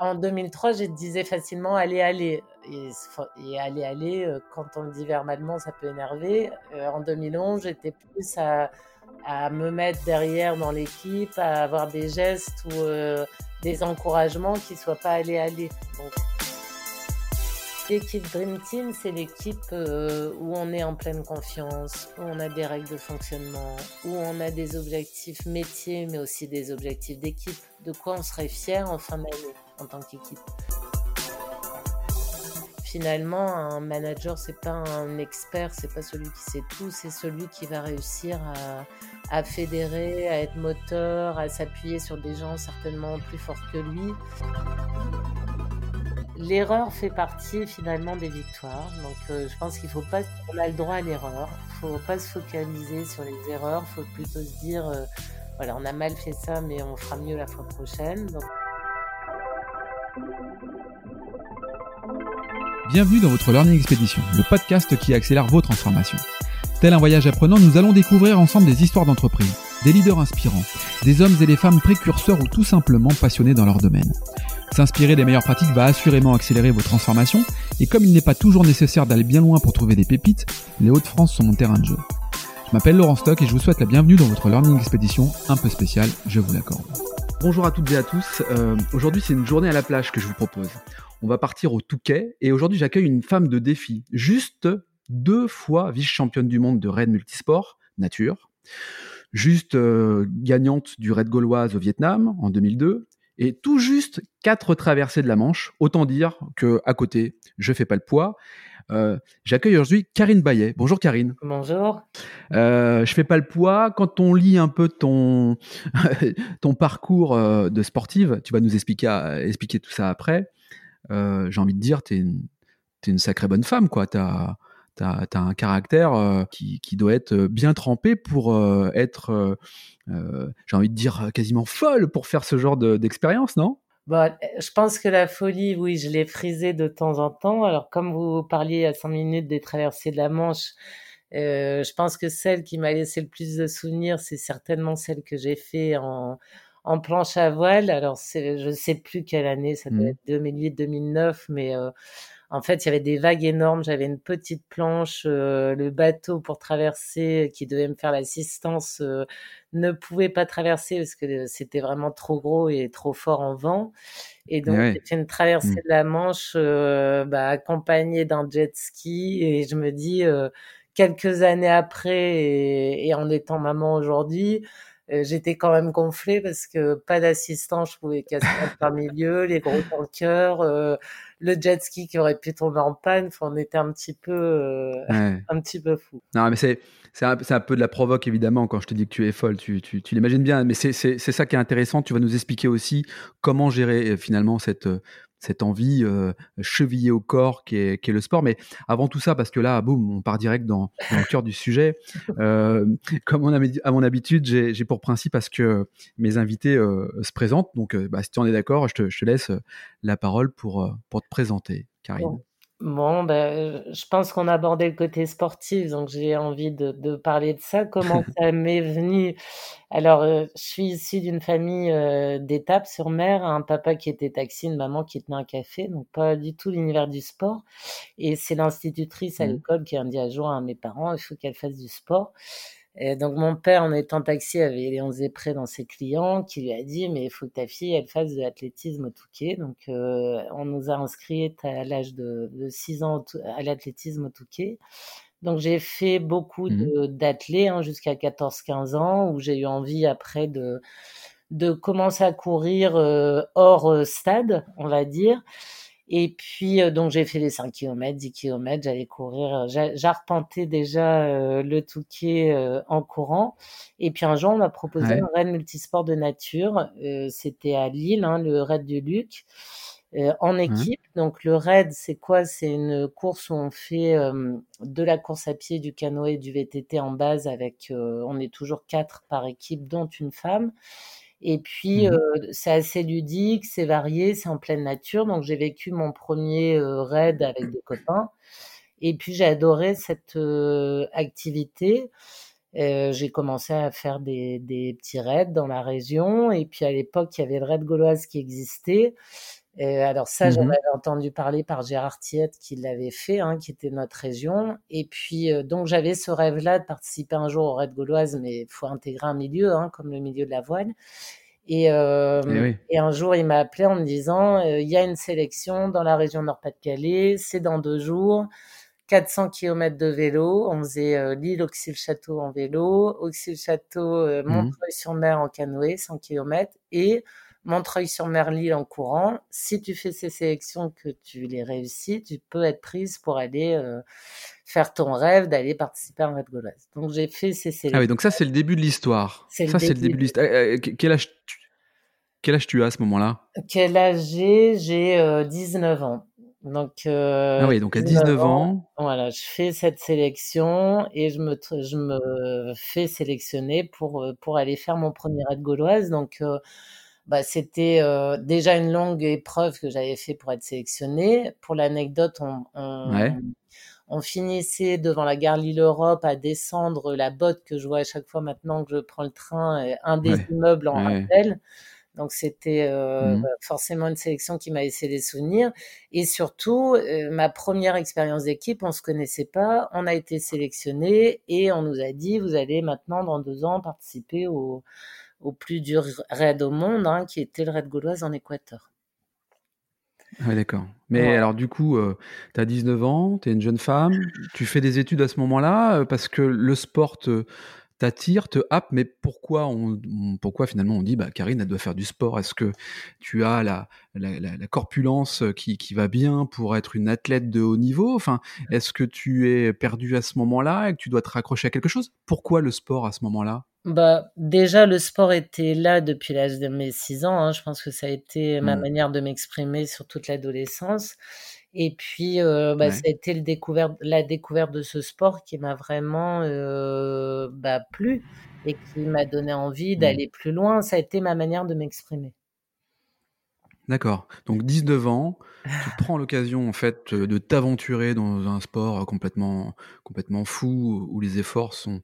En 2003, je disais facilement allez, allez. Et, aller, aller, euh, quand on le dit verbalement, ça peut énerver. Euh, en 2011, j'étais plus à, me mettre derrière dans l'équipe, à avoir des gestes ou euh, des encouragements qui ne soient pas allez, aller. L'équipe Dream Team, c'est l'équipe où on est en pleine confiance, où on a des règles de fonctionnement, où on a des objectifs métiers, mais aussi des objectifs d'équipe. De quoi on serait fier en fin d'année en tant qu'équipe finalement, un manager, c'est pas un expert, c'est pas celui qui sait tout, c'est celui qui va réussir à, fédérer, à être moteur, à s'appuyer sur des gens certainement plus forts que lui. L'erreur fait partie finalement des victoires, donc euh, je pense qu'il faut pas, on a le droit à l'erreur, il faut pas se focaliser sur les erreurs, il faut plutôt se dire, euh, voilà, on a mal fait ça, mais on fera mieux la fois prochaine. Bienvenue dans votre Learning Expedition, le podcast qui accélère vos transformations. Tel un voyage apprenant, nous allons découvrir ensemble des histoires d'entreprise, des leaders inspirants, des hommes et des femmes précurseurs ou tout simplement passionnés dans leur domaine. S'inspirer des meilleures pratiques va assurément accélérer vos transformations, et comme il n'est pas toujours nécessaire d'aller bien loin pour trouver des pépites, les Hauts-de-France sont mon terrain de jeu. Je m'appelle Laurent Stock et je vous souhaite la bienvenue dans votre Learning Expedition un peu spéciale, je vous l'accorde. Bonjour à toutes et à tous, euh, aujourd'hui c'est une journée à la plage que je vous propose on va partir au Touquet. Et aujourd'hui, j'accueille une femme de défi, juste deux fois vice-championne du monde de raid multisport, nature, juste euh, gagnante du raid gauloise au Vietnam en 2002, et tout juste quatre traversées de la Manche. Autant dire que à côté, je fais pas le poids. Euh, j'accueille aujourd'hui Karine Bayet. Bonjour Karine. Bonjour. Euh, je fais pas le poids. Quand on lit un peu ton ton parcours euh, de sportive, tu vas nous expliquer expliquer tout ça après. Euh, j'ai envie de dire, tu es, une sacrée bonne femme, quoi. Tu as, un caractère euh, qui, doit être bien trempé pour euh, être, j'ai envie de dire, quasiment folle pour faire ce genre d'expérience, non? Bon, je pense que la folie, oui, je l'ai frisée de temps en temps. Alors, comme vous parliez à 5 minutes des traversées de la Manche, je pense que celle qui m'a laissé le plus de souvenirs, c'est certainement celle que j'ai fait en, en planche à voile. Alors, je sais plus quelle année, ça doit mmh. être 2008, 2009, mais euh, en fait, il y avait des vagues énormes. J'avais une petite planche, euh, le bateau pour traverser, qui devait me faire l'assistance, euh, ne pouvait pas traverser parce que c'était vraiment trop gros et trop fort en vent. Et donc, j'ai une traversée mmh. de la Manche, bah, accompagnée d'un jet ski. Et je me dis, quelques années après, et, et en étant maman aujourd'hui, euh, j'étais quand même gonflée parce que pas d'assistant, je pouvais casser par milieu, les gros tankers, euh, le jet ski qui aurait pu tomber en panne. on était un petit peu, euh, un petit peu fou. Non, mais c'est c'est un, un, peu de la provoque évidemment quand je te dis que tu es folle. Tu, tu, tu l'imagines bien, mais c'est ça qui est intéressant. Tu vas nous expliquer aussi comment gérer finalement cette cette envie euh, chevillée au corps qui est, le sport. Mais avant tout ça, parce que là, boum, on part direct dans, le cœur du sujet. Euh, comme on a, à mon habitude, j'ai pour principe à ce que mes invités euh, se présentent. Donc, bah, si tu en es d'accord, je te, je te, laisse la parole pour, pour te présenter, Karine. Bon, ben, je pense qu'on a abordé le côté sportif, donc j'ai envie de, de, parler de ça. Comment ça m'est venu? Alors, euh, je suis issue d'une famille euh, d'étapes sur mer, un papa qui était taxi, une maman qui tenait un café, donc pas du tout l'univers du sport. Et c'est l'institutrice à mmh. l'école qui a dit un jour à mes parents, il faut qu'elle fasse du sport. Et donc mon père, en étant taxi, avait Léon Zépré dans ses clients, qui lui a dit mais il faut que ta fille elle fasse de l'athlétisme au Touquet. Donc euh, on nous a inscrits à l'âge de, de 6 ans à l'athlétisme au Touquet. Donc j'ai fait beaucoup mmh d'athlètes hein, jusqu'à 14-15 ans, où j'ai eu envie après de de commencer à courir euh, hors euh, stade, on va dire. Et puis, euh, donc, j'ai fait les 5 km, 10 km, j'allais courir, euh, j'arpentais déjà euh, le Touquet en courant. Et puis, un jour, on m'a proposé un raid multisport de nature. C'était à Lille, hein, le raid du Luc, en équipe. Donc, le raid, c'est quoi? C'est une course où on fait de la course à pied, du canoë, du VTT en base avec, on est toujours quatre par équipe, dont une femme. Et puis, mmh c'est assez ludique, c'est varié, c'est en pleine nature. Donc, j'ai vécu mon premier raid avec des copains. Et puis, j'ai adoré cette activité. j'ai commencé à faire des, des, petits raids dans la région. Et puis à l'époque, il y avait le raid gauloise qui existait. Et alors ça, j'en mmh avais entendu parler par Gérard Thiette qui l'avait fait, hein, qui était notre région. Et puis donc j'avais ce rêve-là de participer un jour au raid gauloise, mais il faut intégrer un milieu, hein, comme le milieu de la voile. Et, eh et un jour, il m'a appelé en me disant, il y a une sélection dans la région Nord-Pas-de-Calais, c'est dans deux jours. 400 km de vélo. On faisait euh, l'île Auxy-le-Château en vélo, Auxy-le-Château, euh, mmh Montreuil-sur-Mer en canoë, 100 km, et Montreuil-sur-Mer, l'île en courant. Si tu fais ces sélections que tu les réussis, tu peux être prise pour aller euh, faire ton rêve d'aller participer à un raid gauloise. Donc j'ai fait ces sélections. Ah oui, donc ça c'est le début de l'histoire. Ça c'est le début de l'histoire. Quel âge quel âge tu as à ce moment-là? Quel âge j'ai? J'ai 19 ans. Donc, euh, ah oui, donc à 19 ans, voilà, je fais cette sélection et je me, je me fais sélectionner pour, euh, pour aller faire mon premier raid gauloise. Donc, euh, bah, c'était euh, déjà une longue épreuve que j'avais fait pour être sélectionné. Pour l'anecdote, on, on, on, finissait devant la gare Lille-Europe à descendre la botte que je vois à chaque fois maintenant que je prends le train, un des immeubles en rappel. Donc c'était euh, mmh. bah, forcément une sélection qui m'a laissé des souvenirs. Et surtout, euh, ma première expérience d'équipe, on se connaissait pas, on a été sélectionné et on nous a dit, vous allez maintenant dans deux ans participer au, au plus dur raid au monde, hein, qui était le raid gauloise en Équateur. Oui, d'accord. Mais alors, du coup, euh, tu as 19 ans, tu es une jeune femme, tu fais des études à ce moment-là, parce que le sport t'attire, te happe, mais pourquoi, on, pourquoi finalement on dit bah, Karine, elle doit faire du sport? Est-ce que tu as la, la, la, corpulence qui, qui, va bien pour être une athlète de haut niveau? Enfin, Est-ce que tu es perdu à ce moment-là et que tu dois te raccrocher à quelque chose? Pourquoi le sport à ce moment-là? Bah, déjà, le sport était là depuis l'âge de mes 6 ans. Hein. Je pense que ça a été ma mmh. manière de m'exprimer sur toute l'adolescence. Et puis, euh, bah, ça a été le la découverte de ce sport qui m'a vraiment euh, bah, plu et qui m'a donné envie mmh. d'aller plus loin. Ça a été ma manière de m'exprimer. D'accord. Donc 19 ans, tu prends l'occasion en fait de t'aventurer dans un sport complètement complètement fou où les efforts sont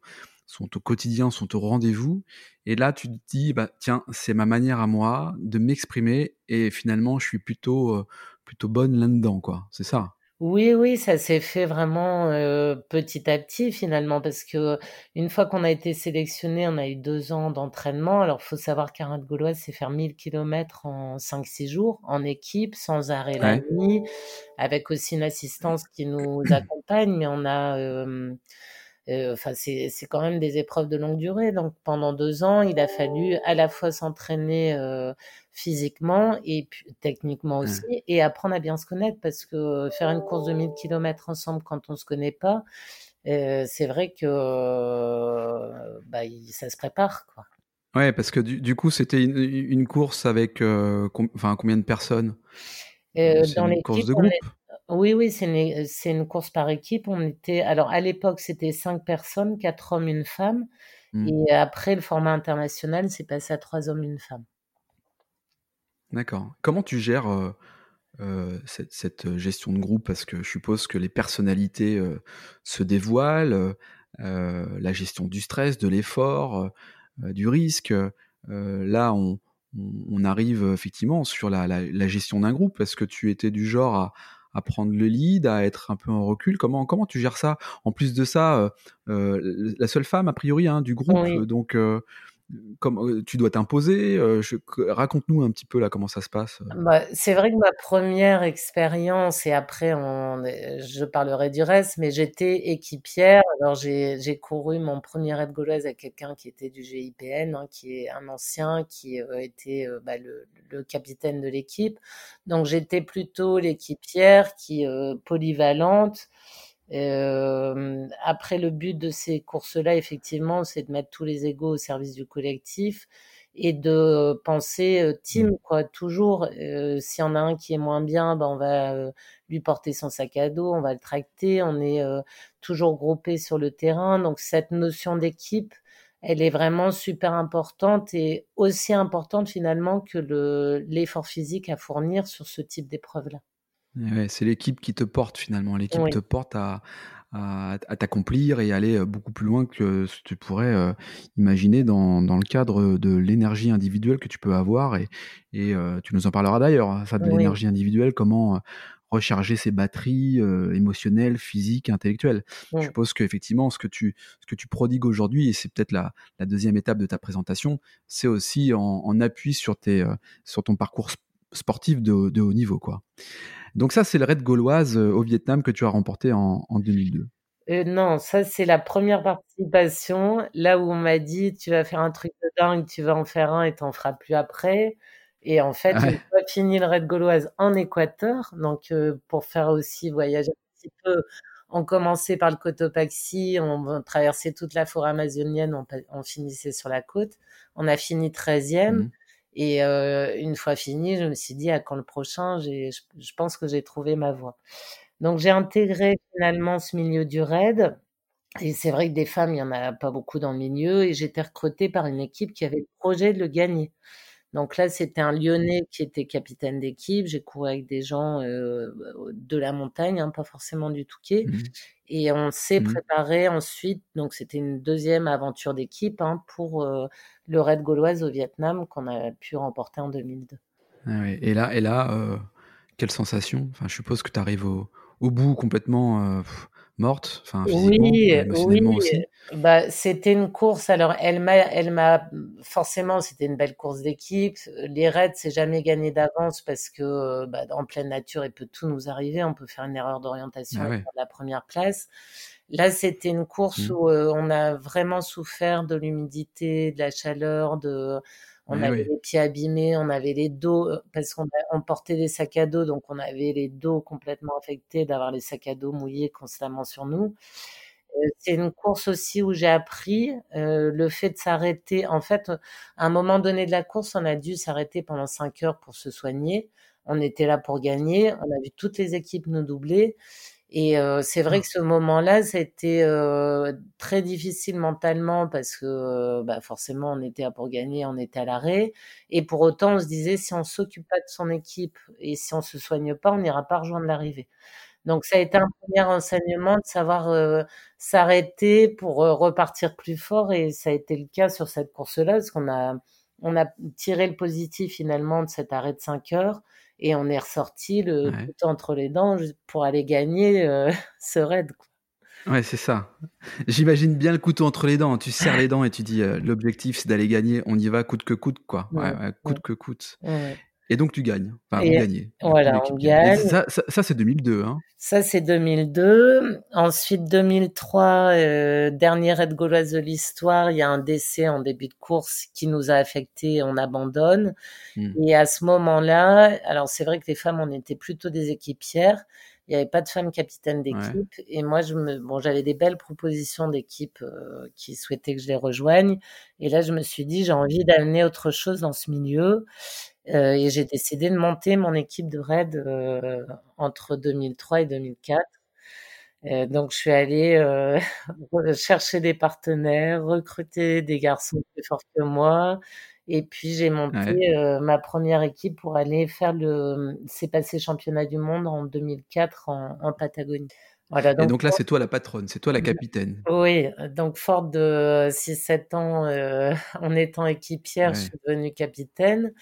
sont au quotidien, sont au rendez-vous. Et là, tu te dis, bah, tiens, c'est ma manière à moi de m'exprimer et finalement, je suis plutôt, euh, plutôt bonne là-dedans, quoi. C'est ça? Oui, oui, ça s'est fait vraiment euh, petit à petit finalement parce que une fois qu'on a été sélectionné, on a eu deux ans d'entraînement. Alors, faut savoir de gauloise, c'est faire 1000 km en 5-6 jours en équipe, sans arrêt la nuit, avec aussi une assistance qui nous accompagne, mais on a euh, enfin, c'est quand même des épreuves de longue durée. Donc, pendant deux ans, il a fallu à la fois s'entraîner euh, physiquement et techniquement mmh. aussi, et apprendre à bien se connaître, parce que faire une course de 1000 km ensemble quand on se connaît pas, euh, c'est vrai que bah, ça se prépare, quoi. Ouais, parce que du, coup, c'était une, course avec enfin, combien de personnes? Dans une course de groupe oui, oui, c'est une, c'est une course par équipe. On était, alors à l'époque, c'était cinq personnes, quatre hommes, une femme. Mmh. Et après, le format international, c'est passé à trois hommes, une femme. D'accord. Comment tu gères euh, euh, cette, gestion de groupe? Parce que je suppose que les personnalités euh, se dévoilent, la gestion du stress, de l'effort, du risque. là, on, on, arrive effectivement sur la, la gestion d'un groupe. Est-ce que tu étais du genre à, à prendre le lead, à être un peu en recul. Comment, comment tu gères ça? En plus de ça, euh, euh, la seule femme, a priori, hein, du groupe, donc euh, comme, tu dois t'imposer. Raconte-nous un petit peu là comment ça se passe. Bah, c'est vrai que ma première expérience, et après on, je parlerai du reste, mais j'étais équipière. Alors j'ai couru mon premier raid gauloise avec quelqu'un qui était du GIPN, hein, qui est un ancien, qui était bah, le, capitaine de l'équipe. Donc j'étais plutôt l'équipière qui polyvalente. Euh, après, le but de ces courses-là, effectivement, c'est de mettre tous les égaux au service du collectif et de penser team, mmh. quoi. Toujours, euh, s'il y en a un qui est moins bien, ben on va lui porter son sac à dos, on va le tracter, on est toujours groupé sur le terrain. Donc, cette notion d'équipe, elle est vraiment super importante et aussi importante finalement que l'effort physique à fournir sur ce type d'épreuve-là c'est l'équipe qui te porte finalement. L'équipe te porte à, à, t'accomplir et aller beaucoup plus loin que ce que tu pourrais imaginer dans, dans, le cadre de l'énergie individuelle que tu peux avoir. Et, et tu nous en parleras d'ailleurs, hein, ça de l'énergie individuelle, comment recharger ses batteries émotionnelles, physiques, intellectuelles. Je suppose qu'effectivement, ce que tu, ce que tu prodigues aujourd'hui, et c'est peut-être la, la, deuxième étape de ta présentation, c'est aussi en, en, appui sur, tes, sur ton parcours sportif de, de, haut niveau. Quoi. Donc ça, c'est le raid gauloise au Vietnam que tu as remporté en, en 2002. Euh, non, ça c'est la première participation, là où on m'a dit tu vas faire un truc de dingue, tu vas en faire un et t'en feras plus après. Et en fait, ouais. une fini le raid gauloise en Équateur, donc euh, pour faire aussi voyager un petit peu, on commençait par le Cotopaxi, on, traversait toute la forêt amazonienne, on, on, finissait sur la côte. On a fini 13e. Mmh. Et euh, une fois fini, je me suis dit, à quand le prochain je, je pense que j'ai trouvé ma voie. Donc j'ai intégré finalement ce milieu du raid. Et c'est vrai que des femmes, il n'y en a pas beaucoup dans le milieu. Et j'étais recrutée par une équipe qui avait le projet de le gagner. Donc là, c'était un Lyonnais qui était capitaine d'équipe. J'ai couru avec des gens euh, de la montagne, hein, pas forcément du Touquet. Mmh. Et on s'est mmh. préparé ensuite. Donc c'était une deuxième aventure d'équipe hein, pour euh, le raid gauloise au Vietnam qu'on a pu remporter en 2002. Ah. Et là, et là euh, quelle sensation? Enfin, Je suppose que tu arrives au, au, bout complètement morte, enfin physiquement, oui, émotionnellement oui. aussi. Bah, c'était une course. Alors, elle m'a, elle m'a forcément, c'était une belle course d'équipe. Les raids, c'est jamais gagné d'avance parce que bah, en pleine nature, il peut tout nous arriver. On peut faire une erreur d'orientation ah ouais. la première place. Là, c'était une course mmh. où euh, on a vraiment souffert de l'humidité, de la chaleur, de on avait oui. les pieds abîmés, on avait les dos, parce qu'on on portait des sacs à dos, donc on avait les dos complètement affectés d'avoir les sacs à dos mouillés constamment sur nous. C'est une course aussi où j'ai appris euh, le fait de s'arrêter. En fait, à un moment donné de la course, on a dû s'arrêter pendant cinq heures pour se soigner. On était là pour gagner. On a vu toutes les équipes nous doubler. Et euh, c'est vrai que ce moment-là, c'était euh, très difficile mentalement parce que euh, bah forcément, on était là pour gagner, on était à l'arrêt. Et pour autant, on se disait, si on s'occupe pas de son équipe et si on se soigne pas, on n'ira pas rejoindre l'arrivée. Donc ça a été un premier enseignement de savoir euh, s'arrêter pour repartir plus fort et ça a été le cas sur cette course-là parce qu'on a on a tiré le positif finalement de cet arrêt de 5 heures et on est ressorti le Ouais. couteau entre les dents pour aller gagner euh, ce raid. Quoi. Ouais, c'est ça. J'imagine bien le couteau entre les dents. Tu serres les dents et tu dis euh, l'objectif c'est d'aller gagner. On y va coûte que coûte, quoi. Ouais, coûte que coûte. Et donc tu gagnes. Enfin, vous Et gagnez. Coup, voilà, on gagne. Ça, ça, ça, c'est 2002. Hein. Ça, c'est 2002. Ensuite, 2003, euh, dernière raid gauloise de l'histoire, il y a un décès en début de course qui nous a affecté, on abandonne. Hmm. Et à ce moment-là, alors c'est vrai que les femmes, on était plutôt des équipières. Il n'y avait pas de femmes capitaines Ouais. d'équipe. Et moi, je me, bon, j'avais des belles propositions d'équipes euh, qui souhaitaient que je les rejoigne. Et là, je me suis dit, j'ai envie d'amener autre chose dans ce milieu. Euh, et j'ai décidé de monter mon équipe de raid euh, entre 2003 et 2004. Euh, donc, je suis allée euh, chercher des partenaires, recruter des garçons plus forts que moi. Et puis, j'ai monté Ouais. euh, ma première équipe pour aller faire le C'est passé championnat du monde en 2004 en, en Patagonie. Voilà, Et donc, là, c'est toi la patronne, c'est toi la capitaine. oui, donc forte de 6-7 ans euh, en étant équipière, je Ouais. suis devenue capitaine.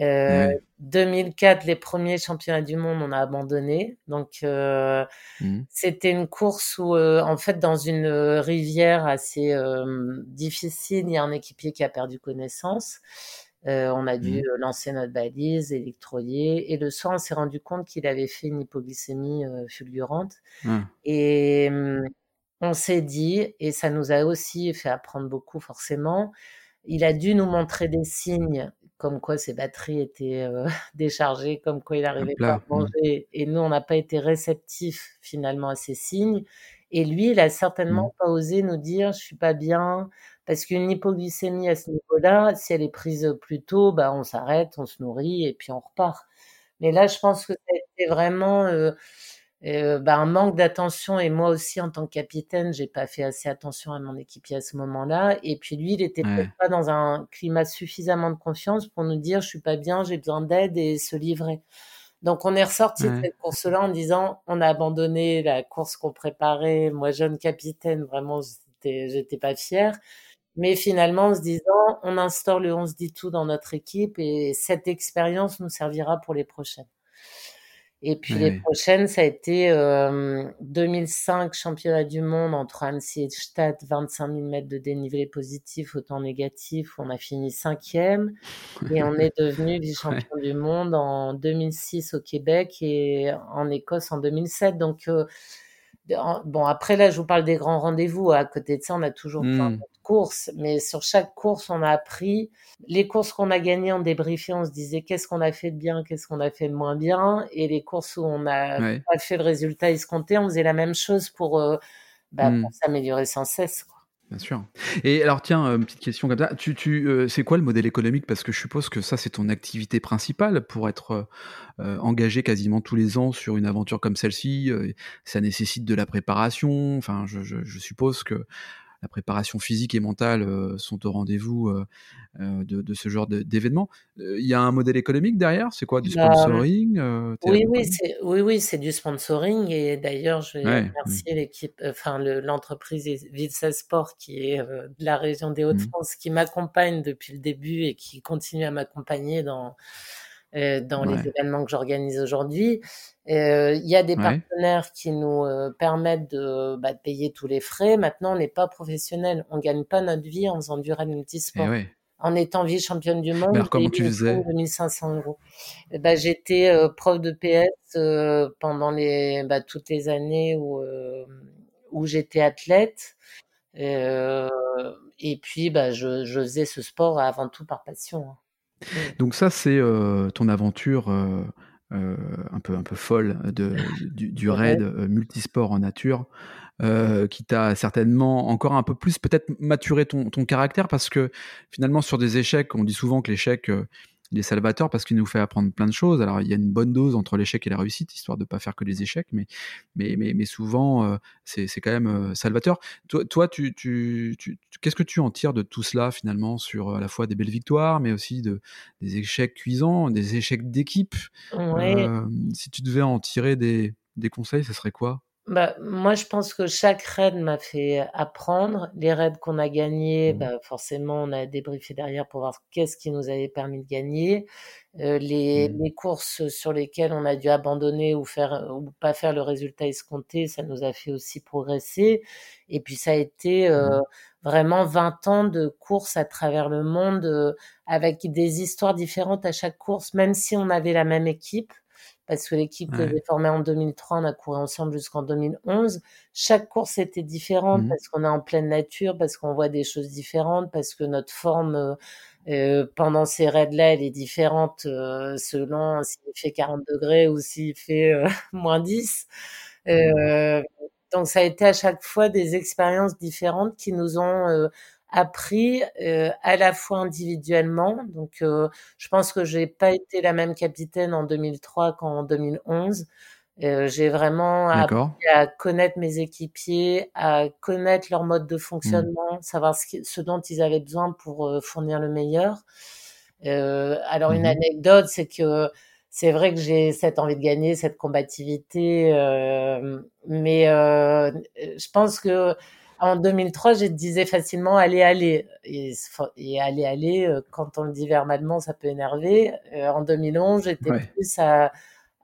Euh, Ouais. 2004, les premiers championnats du monde, on a abandonné. Donc, euh, Hmm. c'était une course où, euh, en fait, dans une euh, rivière assez euh, difficile, il y a un équipier qui a perdu connaissance. Euh, on a dû euh, lancer notre balise, électroyer, et le soir, on s'est rendu compte qu'il avait fait une hypoglycémie euh, fulgurante. Ah. Et on s'est dit, et ça nous a aussi fait apprendre beaucoup forcément, il a dû nous montrer des signes comme quoi ses batteries étaient euh, déchargées, comme quoi il n'arrivait pas à. Hmm. manger. Et nous, on n'a pas été réceptifs finalement à ces signes. Et lui, il a certainement pas osé nous dire, je suis pas bien, parce qu'une hypoglycémie à ce niveau-là, si elle est prise plus tôt, bah, on s'arrête, on se nourrit et puis on repart. Mais là, je pense que été vraiment euh, euh, bah, un manque d'attention et moi aussi en tant que capitaine, j'ai pas fait assez attention à mon équipier à ce moment-là. Et puis lui, il était Ouais. pas dans un climat suffisamment de confiance pour nous dire je suis pas bien, j'ai besoin d'aide et se livrer. Donc on est ressorti de cette course-là en disant on a abandonné la course qu'on préparait. Moi, jeune capitaine, vraiment, j'étais, j'étais pas fière. Mais finalement, en se disant, on instaure le 11 dit tout dans notre équipe et cette expérience nous servira pour les prochaines. Et puis les prochaines, ça a été euh, 2005 championnat du monde entre Annecy et Stade, 25 000 mètres de dénivelé positif, autant négatif. On a fini cinquième et on est devenu vice-champion du monde en 2006 au Québec et en Écosse en 2007. Donc euh, bon, après là, je vous parle des grands rendez-vous. À côté de ça, on a toujours plein mmh courses, mais sur chaque course, on a appris. Les courses qu'on a gagnées, on débriefait, on se disait qu'est-ce qu'on a fait de bien, qu'est-ce qu'on a fait de moins bien. Et les courses où on a pas fait le résultat escompté, on faisait la même chose pour, euh, bah, mmh. s'améliorer sans cesse. Bien sûr. Et alors tiens, une petite question comme ça. Tu, tu, euh, c'est quoi le modèle économique? Parce que je suppose que ça, c'est ton activité principale pour être euh, engagé quasiment tous les ans sur une aventure comme celle-ci. ça nécessite de la préparation. Enfin, je, je suppose que la préparation physique et mentale euh, sont au rendez-vous euh, euh, de, ce genre d'événements. Il y a un modèle économique derrière C'est quoi? Du bah, sponsoring Oui, oui, c'est oui, oui, du sponsoring. Et d'ailleurs, je vais remercier l'équipe, enfin l'entreprise Vilsa Sport qui est de la région des mmh. Hauts-de-France, qui m'accompagne depuis le début et qui continue à m'accompagner dans euh, dans les événements que j'organise aujourd'hui. Euh, il y a des partenaires qui nous euh, permettent de, bah, de, payer tous les frais. Maintenant, on n'est pas professionnel. On gagne pas notre vie en faisant du raid multisport. Eh en étant vice-championne du monde, alors, comment tu faisais? 2500 euros. bah, J'étais prof de PS pendant les, bah, toutes les années où, où j'étais athlète. et puis, je, je, faisais ce sport avant tout par passion. Hein. Donc ça, c'est ton aventure un, peu, un peu folle de, du, raid multisport en nature. qui t'a certainement encore un peu plus peut-être maturé ton, ton, caractère parce que finalement sur des échecs, on dit souvent que l'échec il est salvateur parce qu'il nous fait apprendre plein de choses. Alors, il y a une bonne dose entre l'échec et la réussite, histoire de ne pas faire que des échecs, mais, mais, mais, mais souvent, euh, c'est quand même euh, salvateur. Toi, toi tu, tu, tu qu'est-ce que tu en tires de tout cela, finalement, sur à la fois des belles victoires, mais aussi de, des échecs cuisants, des échecs d'équipe? Euh, Si tu devais en tirer des, des conseils, ce serait quoi? Bah, moi, je pense que chaque raid m'a fait apprendre. Les raids qu'on a gagnés, mmh. bah, forcément, on a débriefé derrière pour voir qu'est-ce qui nous avait permis de gagner. Euh, les, mmh. les, courses sur lesquelles on a dû abandonner ou faire ou pas faire le résultat escompté, ça nous a fait aussi progresser. Et puis ça a été euh, mmh. vraiment 20 ans de courses à travers le monde euh, avec des histoires différentes à chaque course, même si on avait la même équipe parce que l'équipe que j'ai formée en 2003, on a couru ensemble jusqu'en 2011. Chaque course était différente mmh parce qu'on est en pleine nature, parce qu'on voit des choses différentes, parce que notre forme euh, euh pendant ces raids-là, elle est différente euh, selon s'il fait 40 degrés ou s'il fait euh, moins 10. Euh, donc ça a été à chaque fois des expériences différentes qui nous ont appris euh, à la fois individuellement. Donc, euh, je pense que j'ai pas été la même capitaine en 2003 qu'en 2011. Euh, j'ai vraiment appris à connaître mes équipiers, à connaître leur mode de mmh. fonctionnement, savoir ce, ce, dont ils avaient besoin pour euh, fournir le meilleur. Euh, alors, une mmh anecdote, c'est que c'est vrai que j'ai cette envie de gagner, cette combativité, mais je pense que en 2003, je disais facilement aller, aller. Et, et aller, euh, quand on le dit verbalement, ça peut énerver. Euh, en 2011, j'étais plus à,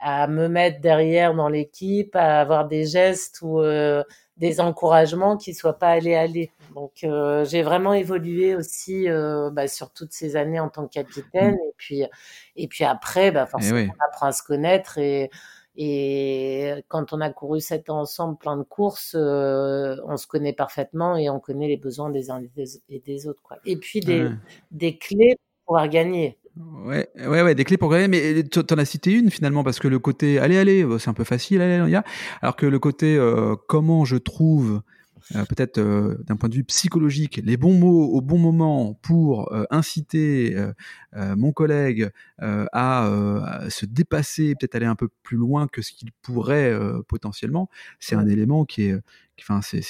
à, me mettre derrière dans l'équipe, à avoir des gestes ou euh, des encouragements qui soient pas aller, aller. Donc, j'ai vraiment évolué aussi bah, sur toutes ces années en tant que capitaine. Mmh. Et puis, et puis après, bah, forcément, on apprend à se connaître et et quand on a couru sept ans ensemble, plein de courses, euh, on se connaît parfaitement et on connaît les besoins des uns et des autres. Quoi. Et puis des, des clés pour pouvoir gagner. Ouais, ouais, ouais, des clés pour gagner, mais tu en as cité une finalement, parce que le côté allez, allez, c'est un peu facile, allez, allez, alors que le côté euh, comment je trouve euh, peut-être euh, d'un point de vue psychologique, les bons mots au bon moment pour euh, inciter mon collègue à, se dépasser, peut-être aller un peu plus loin que ce qu'il pourrait potentiellement, c'est un élément qui est, enfin, c'est,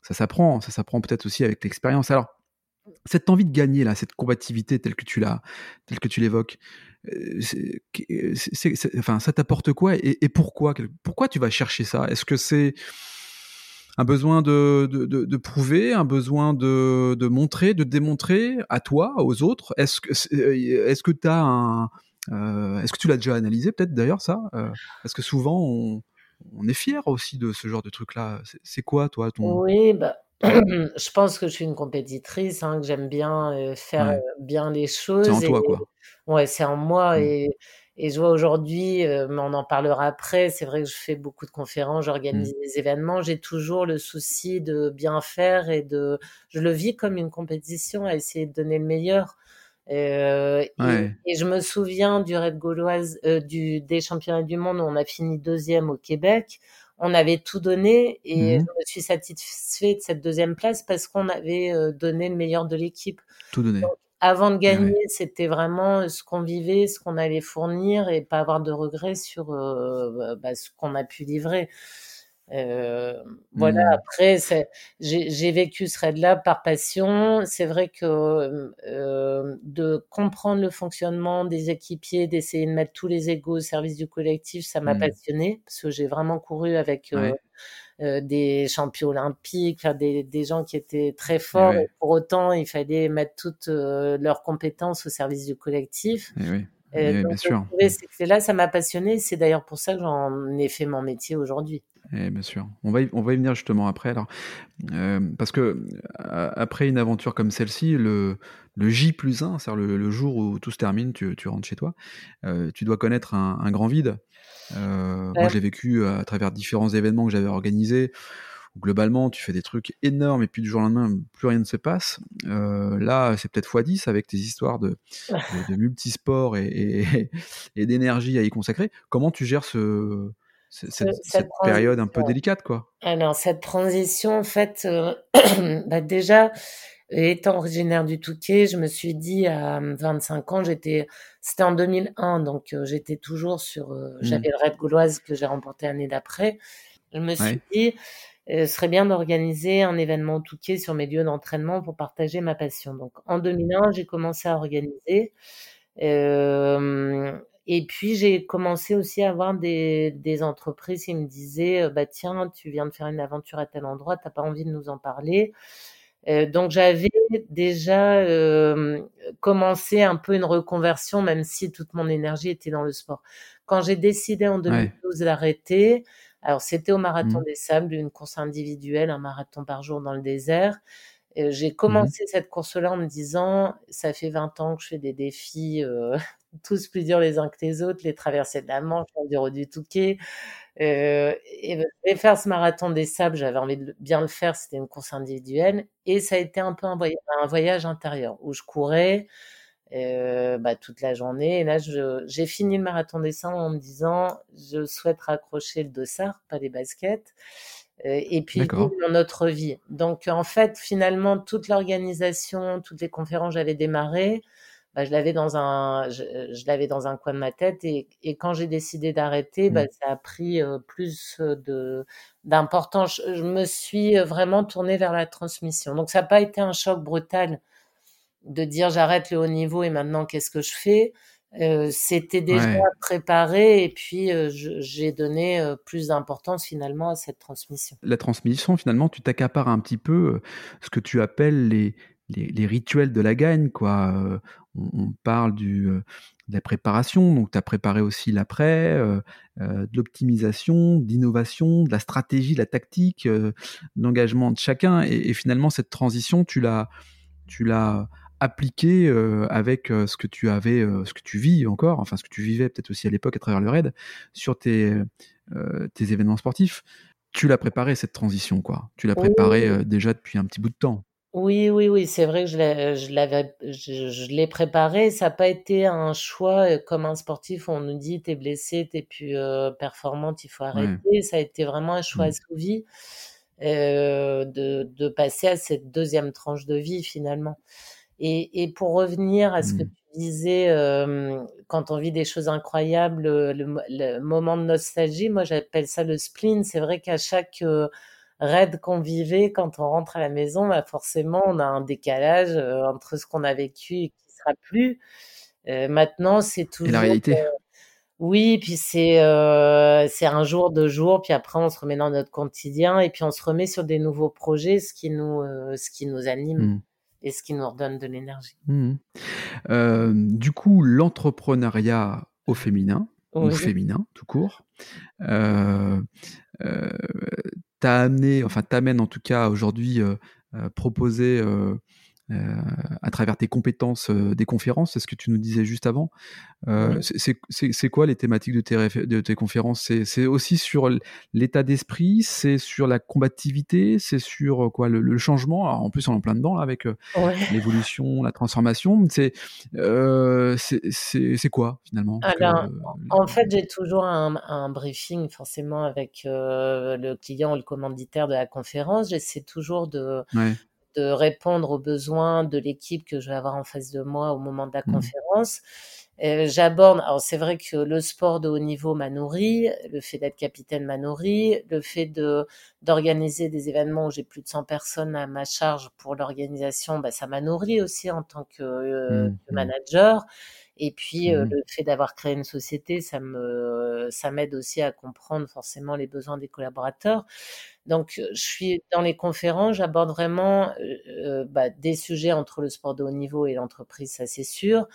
ça s'apprend, ça s'apprend peut-être aussi avec l'expérience. Alors, cette envie de gagner là, cette combativité telle que tu l'as, telle que tu l'évoques, enfin, ça t'apporte quoi et, et, pourquoi Pourquoi tu vas chercher ça? Est-ce que c'est un besoin de, de, de, prouver, un besoin de, de, montrer, de démontrer à toi, aux autres Est-ce que est-ce que tu as un euh, est-ce que tu l'as déjà analysé peut-être d'ailleurs ça euh, Parce que souvent on, on, est fier aussi de ce genre de truc-là? C'est quoi toi ton Oui, bah, je pense que je suis une compétitrice, hein, que j'aime bien euh, faire bien les choses. C'est en toi quoi. Ouais, c'est en moi mmh. et, et je vois aujourd'hui, mais on en parlera après. C'est vrai que je fais beaucoup de conférences, j'organise mmh. des événements. J'ai toujours le souci de bien faire et de, je le vis comme une compétition à essayer de donner le meilleur. Euh, et, je me souviens du Red Gauloise, euh, du, des championnats du monde où on a fini deuxième au Québec. On avait tout donné et mmh je me suis satisfait de cette deuxième place parce qu'on avait euh, donné le meilleur de l'équipe. Tout donné. Avant de gagner, c'était vraiment ce qu'on vivait, ce qu'on allait fournir et pas avoir de regrets sur bah, ce qu'on a pu livrer. Euh, voilà, mmh. après, j'ai vécu ce raid-là par passion. C'est vrai que euh, de comprendre le fonctionnement des équipiers, d'essayer de mettre tous les égaux au service du collectif, ça m'a mmh. passionné parce que j'ai vraiment couru avec euh, euh, des champions olympiques, des, des, gens qui étaient très forts. pour autant, il fallait mettre toutes euh, leurs compétences au service du collectif. Et oui. Et bien sûr. là, ça m'a passionné. C'est d'ailleurs pour ça que j'en ai fait mon métier aujourd'hui. Eh bien sûr. On va, y, on va y venir justement après. Alors, euh, parce que après une aventure comme celle-ci, le, le J plus 1, c'est-à-dire le, jour où tout se termine, tu, tu rentres chez toi, euh, tu dois connaître un, un grand vide. Euh, Moi, je l'ai vécu à travers différents événements que j'avais organisés. Où globalement, tu fais des trucs énormes et puis du jour au lendemain, plus rien ne se passe. Euh, là, c'est peut-être x10 avec tes histoires de, de, de multisport et, et, et d'énergie à y consacrer. Comment tu gères ce, cette, période un peu délicate, quoi? Alors, cette transition, en fait, euh, bah déjà, étant originaire du Touquet, je me suis dit à 25 ans, j'étais, c'était en 2001, donc euh, j'étais toujours sur, euh, mmh. j'avais le Red Gauloise que j'ai remporté l'année d'après. Je me suis dit, ce serait bien d'organiser un événement au Touquet sur mes lieux d'entraînement pour partager ma passion. Donc, en 2001, j'ai commencé à organiser. Euh, et puis j'ai commencé aussi à avoir des, des entreprises qui me disaient bah tiens tu viens de faire une aventure à tel endroit t'as pas envie de nous en parler euh, donc j'avais déjà euh, commencé un peu une reconversion même si toute mon énergie était dans le sport quand j'ai décidé en 2012 d'arrêter alors c'était au marathon mmh. des sables une course individuelle un marathon par jour dans le désert j'ai mmh commencé cette course-là en me disant, ça fait 20 ans que je fais des défis, euh, tous plus durs les uns que les autres, les traversées de la Manche, l'enduro du Touquet. Euh, et, faire ce marathon des sables, j'avais envie de bien le faire, c'était une course individuelle. Et ça a été un peu un voyage, un voyage intérieur où je courais euh, bah, toute la journée. Et là, j'ai fini le marathon des sables en me disant, je souhaite raccrocher le dossard, pas les baskets. Euh, et puis dans notre vie. Donc en fait, finalement, toute l'organisation, toutes les conférences j'avais démarré, bah, je l'avais dans un, je, l'avais dans un coin de ma tête. Et, et quand j'ai décidé d'arrêter, bah, mmh. ça a pris euh, plus de d'importance. Je, me suis vraiment tournée vers la transmission. Donc ça n'a pas été un choc brutal de dire j'arrête le haut niveau et maintenant qu'est-ce que je fais? Euh, c'était déjà préparé et puis euh, j'ai donné euh, plus d'importance finalement à cette transmission. La transmission, finalement, tu t'accapares un petit peu ce que tu appelles les, les, les rituels de la gagne. Quoi. On, parle du, de la préparation, donc tu as préparé aussi l'après, de l'optimisation, d'innovation, de la stratégie, de la tactique, l'engagement de chacun. Et, et, finalement, cette transition, tu l'as, tu l'as appliqué euh, avec euh, ce que tu avais, euh, ce que tu vis encore, enfin ce que tu vivais peut-être aussi à l'époque à travers le raid, sur tes, tes événements sportifs. Tu l'as préparé cette transition, quoi. Tu l'as préparé déjà depuis un petit bout de temps. Oui, oui, oui, c'est vrai que je l'avais, je, l'ai préparé. Ça n'a pas été un choix comme un sportif où on nous dit t'es blessé, t'es plus performante, il faut arrêter. Ça a été vraiment un choix mmh. assouvi de, de passer à cette deuxième tranche de vie finalement. Et, et, pour revenir à ce que mmh. tu disais, euh, quand on vit des choses incroyables, le, moment de nostalgie, moi j'appelle ça le spleen. C'est vrai qu'à chaque euh, raid qu'on vivait, quand on rentre à la maison, bah forcément on a un décalage euh, entre ce qu'on a vécu et qui sera plus. maintenant, c'est toujours. Et la réalité. Oui, puis c'est euh, c'est un jour, deux jours, puis après on se remet dans notre quotidien et puis on se remet sur des nouveaux projets, ce qui nous euh, ce qui nous anime mmh. et ce qui nous redonne de l'énergie. Mmh. Euh, du coup, l'entrepreneuriat au féminin ou féminin tout court, euh, t'as amené, enfin t'amène en tout cas aujourd'hui proposer euh, à travers tes compétences euh, des conférences, c'est ce que tu nous disais juste avant. Euh, c'est quoi les thématiques de tes, de tes conférences? C'est aussi sur l'état d'esprit, c'est sur la combativité, c'est sur quoi le, changement? en plus, on est en plein dedans là, avec l'évolution, la transformation. C'est c'est quoi finalement? En fait, j'ai toujours un, un, briefing forcément avec le client ou le commanditaire de la conférence. J'essaie toujours de, de répondre aux besoins de l'équipe que je vais avoir en face de moi au moment de la mmh. conférence. Euh, j'aborde, alors c'est vrai que le sport de haut niveau m'a nourri, le fait d'être capitaine m'a nourri, le fait de d'organiser des événements où j'ai plus de 100 personnes à ma charge pour l'organisation, bah, ça m'a nourri aussi en tant que, euh, mmh, manager. Et puis euh, le fait d'avoir créé une société, ça me ça m'aide aussi à comprendre forcément les besoins des collaborateurs. Donc, je suis dans les conférences, j'aborde vraiment bah, des sujets entre le sport de haut niveau et l'entreprise, ça c'est sûr.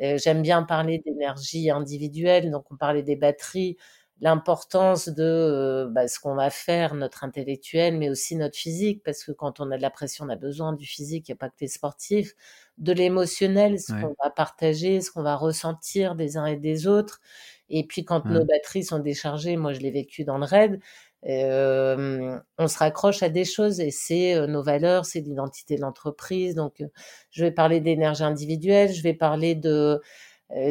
J'aime bien parler d'énergie individuelle, donc on parlait des batteries, l'importance de bah, ce qu'on va faire, notre intellectuel, mais aussi notre physique, parce que quand on a de la pression, on a besoin du physique, il n'y a pas que les sportifs, de l'émotionnel, ce qu'on va partager, ce qu'on va ressentir des uns et des autres. Et puis quand nos batteries sont déchargées, moi je l'ai vécu dans le raid, on se raccroche à des choses et c'est nos valeurs, c'est l'identité de l'entreprise. Donc, je vais parler d'énergie individuelle, je vais parler de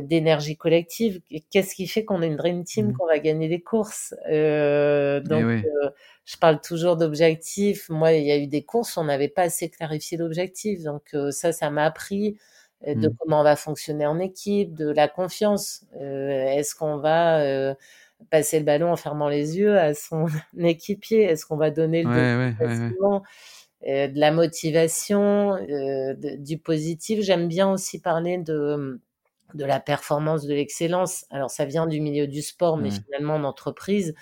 d'énergie collective. Qu'est-ce qui fait qu'on est une dream team, mmh. qu'on va gagner des courses euh, Donc, je parle toujours d'objectifs. Moi, il y a eu des courses, on n'avait pas assez clarifié l'objectif. Donc, ça, ça m'a appris de mmh. comment on va fonctionner en équipe, de la confiance. Est-ce qu'on va passer le ballon en fermant les yeux à son équipier? Est-ce qu'on va donner le ouais, euh, de la motivation, euh, du positif J'aime bien aussi parler de de la performance, de l'excellence. Alors ça vient du milieu du sport, mais finalement en entreprise,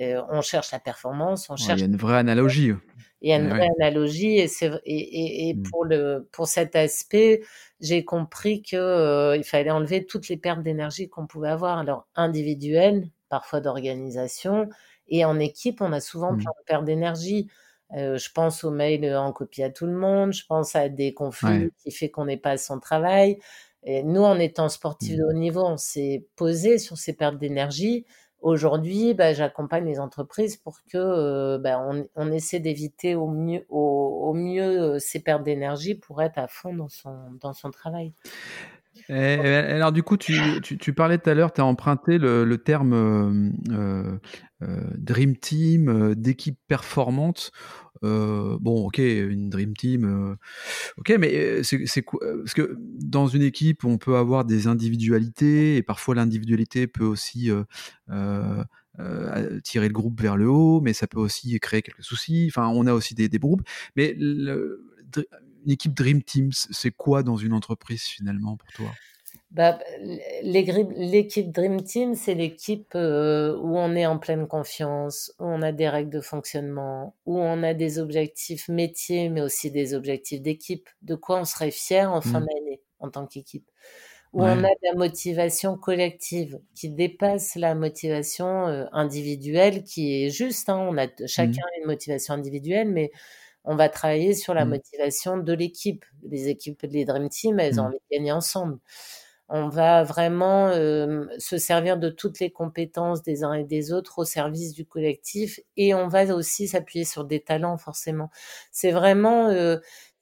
euh, on cherche la performance, on cherche. Il y a une vraie analogie. Il y a une vraie analogie et, c'est, et, et, mmh. pour, le, pour cet aspect, j'ai compris que il fallait enlever toutes les pertes d'énergie qu'on pouvait avoir. Alors individuelles, parfois d'organisation. Et en équipe, on a souvent mmh. plein de pertes d'énergie. Euh, je pense aux mails en copie à tout le monde, je pense à des conflits qui fait qu'on n'est pas à son travail. Et nous, en étant sportifs mmh. de haut niveau, on s'est posé sur ces pertes d'énergie. Aujourd'hui, bah, j'accompagne les entreprises pour que euh, bah, on, on, essaie d'éviter au mieux, au, au mieux euh, ces pertes d'énergie pour être à fond dans son, dans son travail. Et, alors du coup, tu, tu, tu parlais tout à l'heure, tu as emprunté le, le terme euh, Dream Team, d'équipe performante. Euh, bon, ok, une Dream Team, ok, mais c'est quoi Parce que dans une équipe, on peut avoir des individualités, et parfois l'individualité peut aussi tirer le groupe vers le haut, mais ça peut aussi créer quelques soucis. Enfin, on a aussi des, groupes. Mais une équipe Dream Team, c'est quoi dans une entreprise finalement pour toi? Bah, L'équipe Dream Team, c'est l'équipe euh, où on est en pleine confiance, où on a des règles de fonctionnement, où on a des objectifs métiers, mais aussi des objectifs d'équipe. De quoi on serait fier en fin mmh. d'année en tant qu'équipe où on a de la motivation collective qui dépasse la motivation euh, individuelle qui est juste. Hein, on a chacun mmh. une motivation individuelle, mais on va travailler sur la mmh. motivation de l'équipe. Les équipes, les Dream Team, elles ont envie de gagner ensemble. On va vraiment se servir de toutes les compétences des uns et des autres au service du collectif et on va aussi s'appuyer sur des talents forcément. C'est vraiment,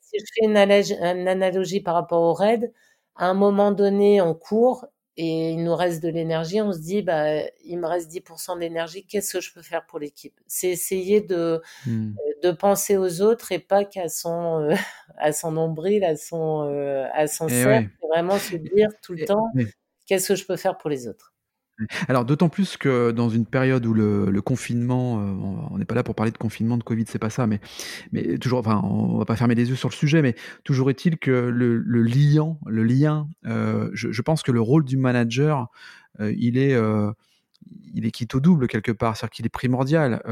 si je fais une, une, analogie par rapport au RAID, à un moment donné en cours, et il nous reste de l'énergie, on se dit, bah, il me reste 10% d'énergie, qu'est-ce que je peux faire pour l'équipe? C'est essayer de, mmh. euh, de penser aux autres et pas qu'à son, euh, à son nombril, à son, euh, à son cercle, vraiment se dire tout le temps, qu'est-ce que je peux faire pour les autres? Alors d'autant plus que dans une période où le, confinement, euh, on n'est pas là pour parler de confinement, de Covid, c'est pas ça, mais, mais toujours, enfin, on va pas fermer les yeux sur le sujet, mais toujours est-il que le, lien, le lien, euh, je, pense que le rôle du manager, euh, il est, il est quitte au double quelque part, c'est-à-dire qu'il est primordial.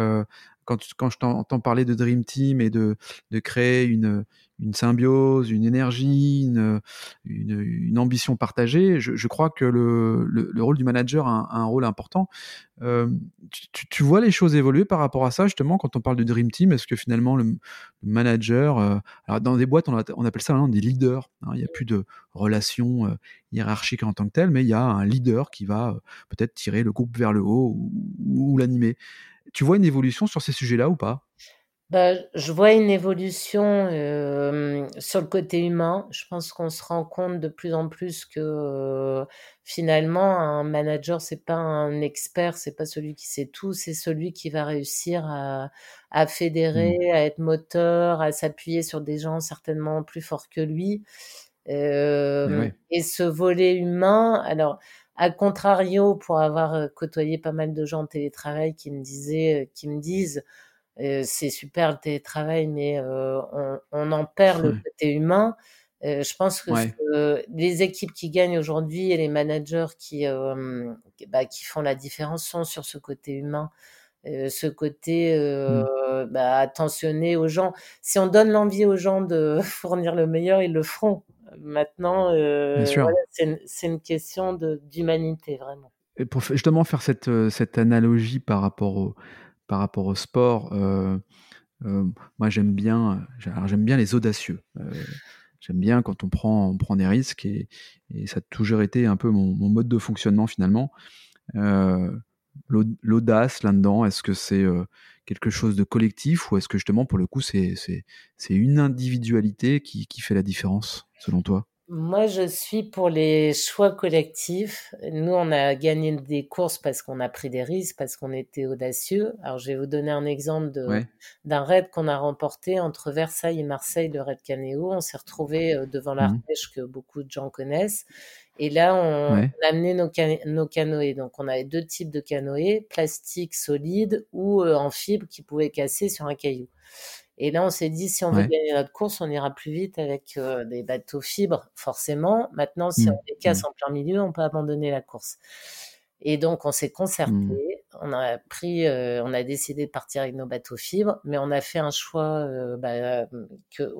Quand, quand je t'entends parler de Dream Team et de, de créer une, une symbiose, une énergie, une, une, ambition partagée. Je, crois que le, le, rôle du manager a un, rôle important. Euh, tu, vois les choses évoluer par rapport à ça, justement, quand on parle de Dream Team? Est-ce que finalement le, manager, euh, alors dans des boîtes, on, on appelle ça des leaders. Hein, il n'y a plus de relations euh, hiérarchiques en tant que telles, mais il y a un leader qui va peut-être tirer le groupe vers le haut ou l'animer. Tu vois une évolution sur ces sujets-là ou pas? Bah, je vois une évolution sur le côté humain. Je pense qu'on se rend compte de plus en plus que finalement un manager c'est pas un expert, c'est pas celui qui sait tout, c'est celui qui va réussir à, à fédérer, mmh. à être moteur, à s'appuyer sur des gens certainement plus forts que lui. Et ce volet humain, alors à contrario, pour avoir côtoyé pas mal de gens en télétravail qui me disaient, qui me disent c'est super le télétravail, mais on, on, en perd le côté humain. je pense que les équipes qui gagnent aujourd'hui et les managers qui, bah, qui font la différence sont sur ce côté humain. ce côté mmh. bah, attentionné aux gens. Si on donne l'envie aux gens de fournir le meilleur, ils le feront. Maintenant, voilà, c'est une, question d'humanité, vraiment. Et pour justement faire cette, cette analogie par rapport au, par rapport au sport, euh, euh, moi j'aime bien, j'aime bien les audacieux. Euh, j'aime bien quand on prend, on prend des risques et, ça a toujours été un peu mon, mode de fonctionnement finalement. L'audace là-dedans, est-ce que c'est quelque chose de collectif ou est-ce que justement pour le coup c'est une individualité qui, qui fait la différence? Selon toi? Moi, je suis pour les choix collectifs. Nous, on a gagné des courses parce qu'on a pris des risques, parce qu'on était audacieux. Alors, je vais vous donner un exemple d'un raid qu'on a remporté entre Versailles et Marseille, le raid Canéo. On s'est retrouvé euh, devant l'Ardèche que beaucoup de gens connaissent. Et là, on, a amené nos, nos, canoës. Donc, on avait deux types de canoës, plastique solide ou euh, en fibre qui pouvaient casser sur un caillou. Et là, on s'est dit, si on veut gagner notre course, on ira plus vite avec euh, des bateaux fibres, forcément. Maintenant, si mmh. on les casse mmh. en plein milieu, on peut abandonner la course. Et donc, on s'est concerté, mmh. on a pris, euh, on a décidé de partir avec nos bateaux fibres, mais on a fait un choix euh, bah, que,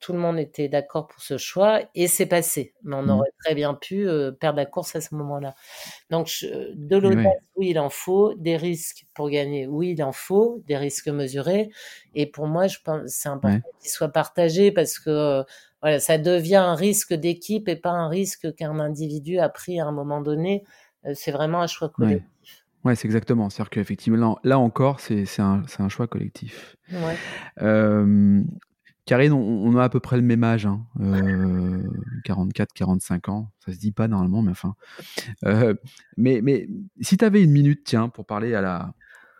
tout le monde était d'accord pour ce choix, et c'est passé. Mais on aurait très bien pu perdre la course à ce moment-là. Donc, de l'audace, oui, il en faut, des risques pour gagner, oui, il en faut, des risques mesurés. Et pour moi, je pense c'est important qu'ils soient partagés parce que voilà, ça devient un risque d'équipe et pas un risque qu'un individu a pris à un moment donné. Euh, c'est vraiment un choix collectif. Ouais, c'est exactement. C'est-à-dire qu'effectivement, là, encore, c'est un, un, choix collectif. Ouais. Karine, on, a à peu près le même âge, 44, hein, 45 ans. Ça se dit pas normalement, mais enfin. Euh, mais, mais si tu avais une minute, tiens, pour parler à la,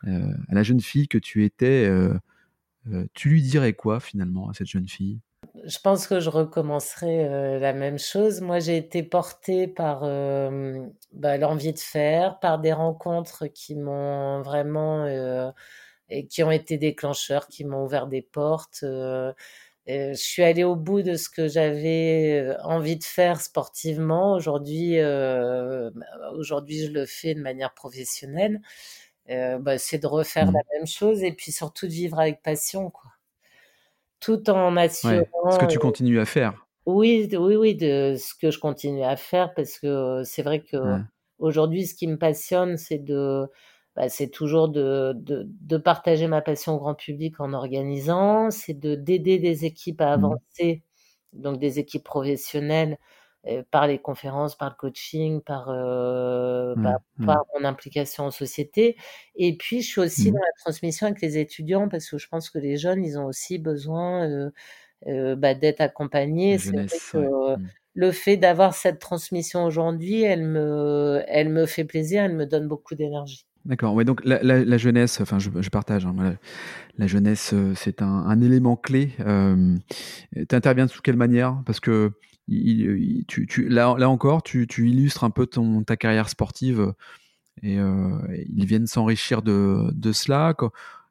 euh, à la jeune fille que tu étais, tu lui dirais quoi finalement à cette jeune fille? Je pense que je recommencerai euh, la même chose. Moi, j'ai été portée par euh, bah, l'envie de faire, par des rencontres qui m'ont vraiment euh, et qui ont été déclencheurs, qui m'ont ouvert des portes. je suis allée au bout de ce que j'avais envie de faire sportivement. Aujourd'hui, aujourd'hui, je le fais de manière professionnelle. Bah, c'est de refaire mmh. la même chose et puis surtout de vivre avec passion, quoi tout en assurant. ce que tu continues à faire. Oui, oui, oui, de ce que je continue à faire parce que c'est vrai que aujourd'hui, ce qui me passionne, c'est de, bah, c'est toujours de, de, de, partager ma passion au grand public en organisant, c'est de d'aider des équipes à mmh avancer, donc des équipes professionnelles par les conférences, par le coaching, par, euh, mmh, mmh. par, mon implication en société. Et puis, je suis aussi mmh. dans la transmission avec les étudiants parce que je pense que les jeunes, ils ont aussi besoin euh, bah, d'être accompagnés. C'est que le fait d'avoir cette transmission aujourd'hui, elle me, elle me fait plaisir, elle me donne beaucoup d'énergie. D'accord. Ouais, donc la, la, jeunesse, enfin, je, je partage. Hein, la, jeunesse, c'est un, un, élément clé. Euh, tu interviens sous quelle manière? Parce que tu, tu, là, là encore, tu, tu, illustres un peu ton, ta carrière sportive et ils viennent s'enrichir de, de cela.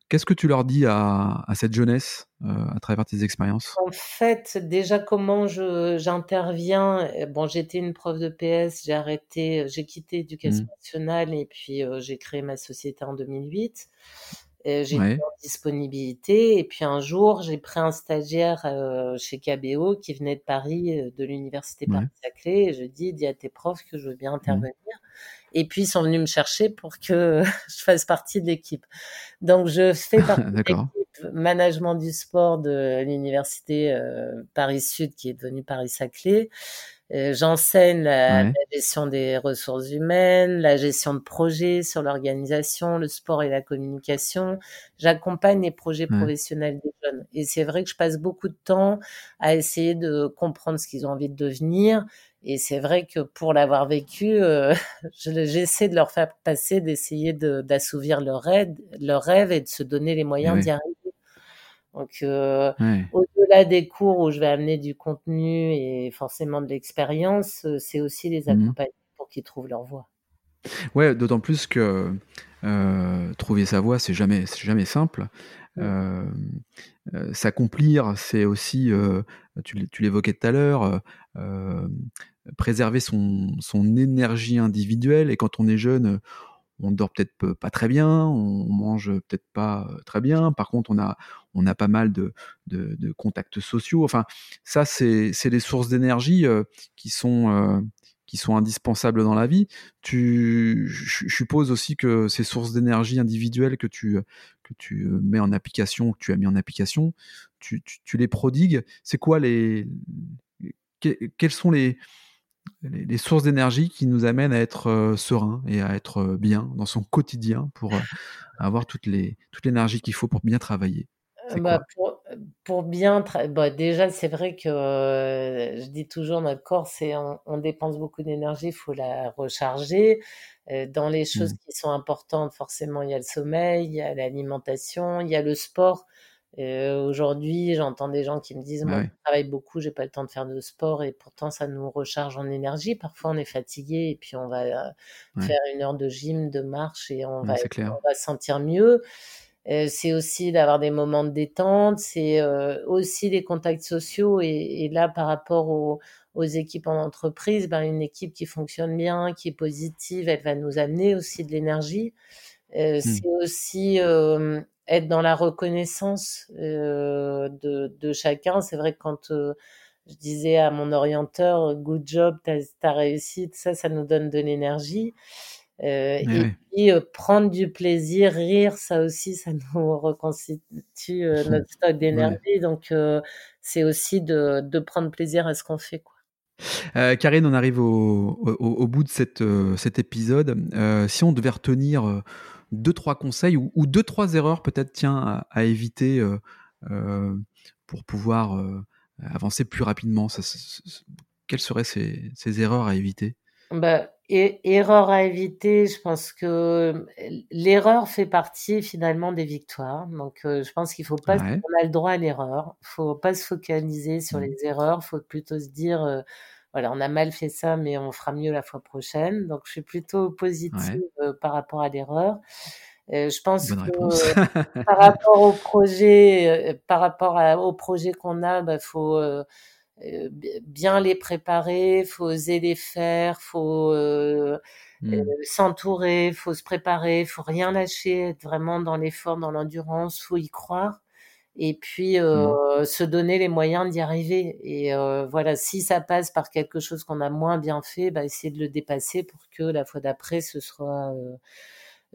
Qu'est-ce que tu leur dis à, à cette jeunesse à travers tes expériences? En fait, déjà comment j'interviens. Bon, j'étais une prof de PS, j'ai arrêté, j'ai quitté l'éducation mmh. nationale et puis j'ai créé ma société en 2008 j'ai ouais. disponibilité. Et puis un jour, j'ai pris un stagiaire euh, chez KBO qui venait de Paris, euh, de l'université Paris-Saclay. Et je dis, dis à tes profs que je veux bien intervenir. Et puis, ils sont venus me chercher pour que je fasse partie de l'équipe. Donc, je fais partie de l'équipe management du sport de l'université euh, Paris-Sud qui est devenue Paris-Saclay. Euh, j'enseigne la, gestion des ressources humaines, la gestion de projets sur l'organisation, le sport et la communication. J'accompagne les projets professionnels des jeunes. Et c'est vrai que je passe beaucoup de temps à essayer de comprendre ce qu'ils ont envie de devenir. Et c'est vrai que pour l'avoir vécu, euh, j'essaie de leur faire passer, d'essayer d'assouvir leur rêve, leur rêve et de se donner les moyens d'y arriver. Donc, euh, au-delà des cours où je vais amener du contenu et forcément de l'expérience, euh, c'est aussi les mmh accompagner pour qu'ils trouvent leur voie. Ouais, d'autant plus que euh, trouver sa voie, c'est jamais, jamais simple. Mmh. S'accomplir, c'est aussi, tu, l'évoquais tout à l'heure, préserver son, son énergie individuelle. Et quand on est jeune, on dort peut-être pas très bien, on mange peut-être pas très bien. Par contre, on a, on a pas mal de, contacts sociaux. Enfin, ça, c'est des sources d'énergie qui sont qui sont indispensables dans la vie. Tu, je suppose aussi que ces sources d'énergie individuelles que tu mets en application, que tu as mis en application, tu, les prodigues. C'est quoi les quels sont les sources d'énergie qui nous amènent à être euh, serein et à être euh, bien dans son quotidien pour euh, avoir les toute l'énergie qu'il faut pour bien travailler? Bah, pour, pour, bien bah, déjà c'est vrai que je dis toujours notre corps c'est on, dépense beaucoup d'énergie il faut la recharger dans les choses mmh. qui sont importantes forcément il y a le sommeil il y a l'alimentation il y a le sport aujourd'hui, j'entends des gens qui me disent, moi, je travaille beaucoup, j'ai pas le temps de faire de sport et pourtant ça nous recharge en énergie. Parfois, on est fatigué et puis on va euh, faire une heure de gym, de marche et on, va, on va se sentir mieux. C'est aussi d'avoir des moments de détente, c'est aussi des contacts sociaux et, là, par rapport aux, équipes en entreprise, ben, une équipe qui fonctionne bien, qui est positive, elle va nous amener aussi de l'énergie. Mmh. C'est aussi être dans la reconnaissance euh, de, de, chacun. C'est vrai que quand euh, je disais à mon orienteur good job, t'as as réussi, ça, ça nous donne de l'énergie. Euh, et puis euh, prendre du plaisir, rire, ça aussi, ça nous reconstitue euh, notre stock d'énergie. Donc c'est aussi de, de, prendre plaisir à ce qu'on fait. Quoi. Karine, on arrive au, au, au bout de cette, cet épisode. si on devait retenir deux, trois conseils ou, deux, trois erreurs peut-être tiens, à, éviter pour pouvoir avancer plus rapidement ça, Quelles seraient ces, ces, erreurs à éviter? Bah, Erreur à éviter, je pense que l'erreur fait partie finalement des victoires. Donc je pense qu'il faut pas, on a le droit à l'erreur. Il faut pas se focaliser sur mmh. les erreurs. Il faut plutôt se dire voilà, on a mal fait ça, mais on fera mieux la fois prochaine. Donc, je suis plutôt positive euh, par rapport à l'erreur. Euh, je pense que par rapport au projet, euh, par rapport au projet qu'on a, il bah, faut bien les préparer, faut oser les faire, faut mmh. s'entourer, faut se préparer, faut rien lâcher, être vraiment dans l'effort, dans l'endurance, faut y croire et puis mmh. euh, se donner les moyens d'y arriver. Et euh, voilà, si ça passe par quelque chose qu'on a moins bien fait, bah, essayer de le dépasser pour que la fois d'après ce soit euh,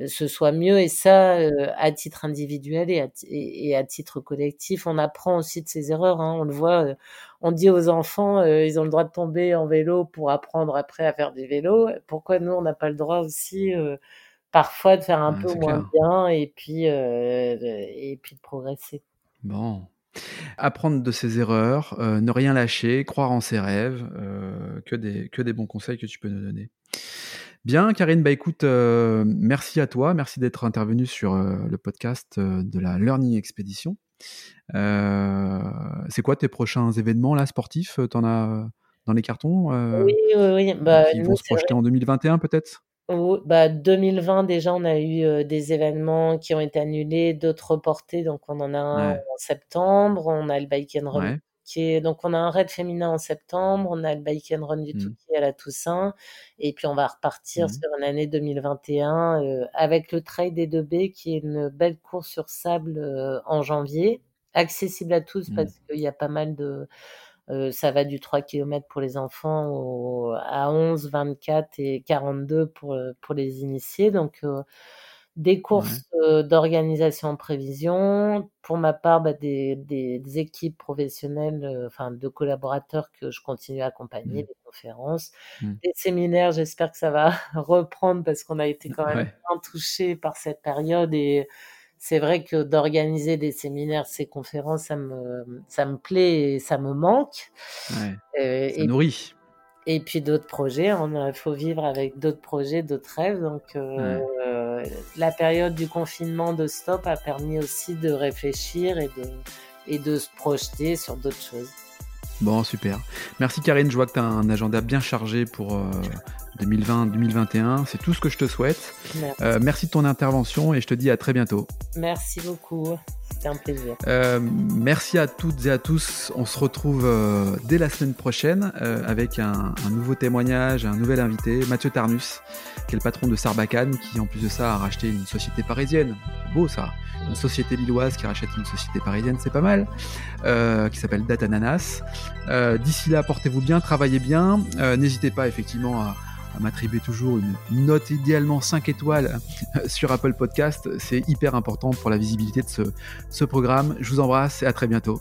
ce soit mieux. Et ça, à titre individuel et à, et, à, titre collectif, on apprend aussi de ses erreurs. Hein. On le voit, on dit aux enfants, ils ont le droit de tomber en vélo pour apprendre après à faire du vélo. Pourquoi nous, on n'a pas le droit aussi parfois de faire un peu moins bien et puis et puis de progresser. Bon. Apprendre de ses erreurs, euh, ne rien lâcher, croire en ses rêves, euh, que, des, que des bons conseils que tu peux nous donner. Bien, Karine, bah écoute, euh, merci à toi, merci d'être intervenue sur le podcast de la Learning Expedition. c'est quoi tes prochains événements là sportifs? T'en as dans les cartons Oui, oui, oui. Bah, qui vont se projeter en 2021 peut-être? Oh, bah 2020 déjà on a eu des événements qui ont été annulés, d'autres reportés, donc on en a un en septembre, on a le Bike and Run qui est donc on a un raid féminin en septembre, on a le Bike and Run du mmh. Touquet à la Toussaint et puis on va repartir mmh. sur une année 2021 avec le Trail des 2B qui est une belle course sur sable en janvier, accessible à tous mmh. parce qu'il y a pas mal de euh, ça va du 3 km pour les enfants à 11, 24 et 42 pour, euh, pour les initiés. Donc, euh, des courses d'organisation en prévision. Pour ma part, bah, des, des, équipes professionnelles, enfin de collaborateurs que je continue à accompagner, mmh. des conférences, mmh. des séminaires. J'espère que ça va reprendre parce qu'on a été quand même bien touché par cette période et c'est vrai que d'organiser des séminaires, ces conférences, ça me, ça me plaît et ça me manque. Ouais, euh, ça et, nourrit. Et puis d'autres projets, il faut vivre avec d'autres projets, d'autres rêves. Donc la période du confinement de stop a permis aussi de réfléchir et de, et de se projeter sur d'autres choses. Bon, super. Merci Karine, je vois que tu as un agenda bien chargé pour, euh, 2020-2021. C'est tout ce que je te souhaite. Euh, merci. de ton intervention et je te dis à très bientôt. Merci beaucoup. C'était un plaisir. Euh, merci à toutes et à tous. On se retrouve euh, dès la semaine prochaine avec un, nouveau témoignage, un nouvel invité, Mathieu Tarnus, qui est le patron de Sarbacane, qui en plus de ça a racheté une société parisienne. Beau ça. Une société lilloise qui rachète une société parisienne, c'est pas mal. qui s'appelle Datananas. D'ici là, portez-vous bien, travaillez bien. N'hésitez pas effectivement à à m'attribuer toujours une note idéalement 5 étoiles sur Apple Podcast. C'est hyper important pour la visibilité de ce programme. Je vous embrasse et à très bientôt.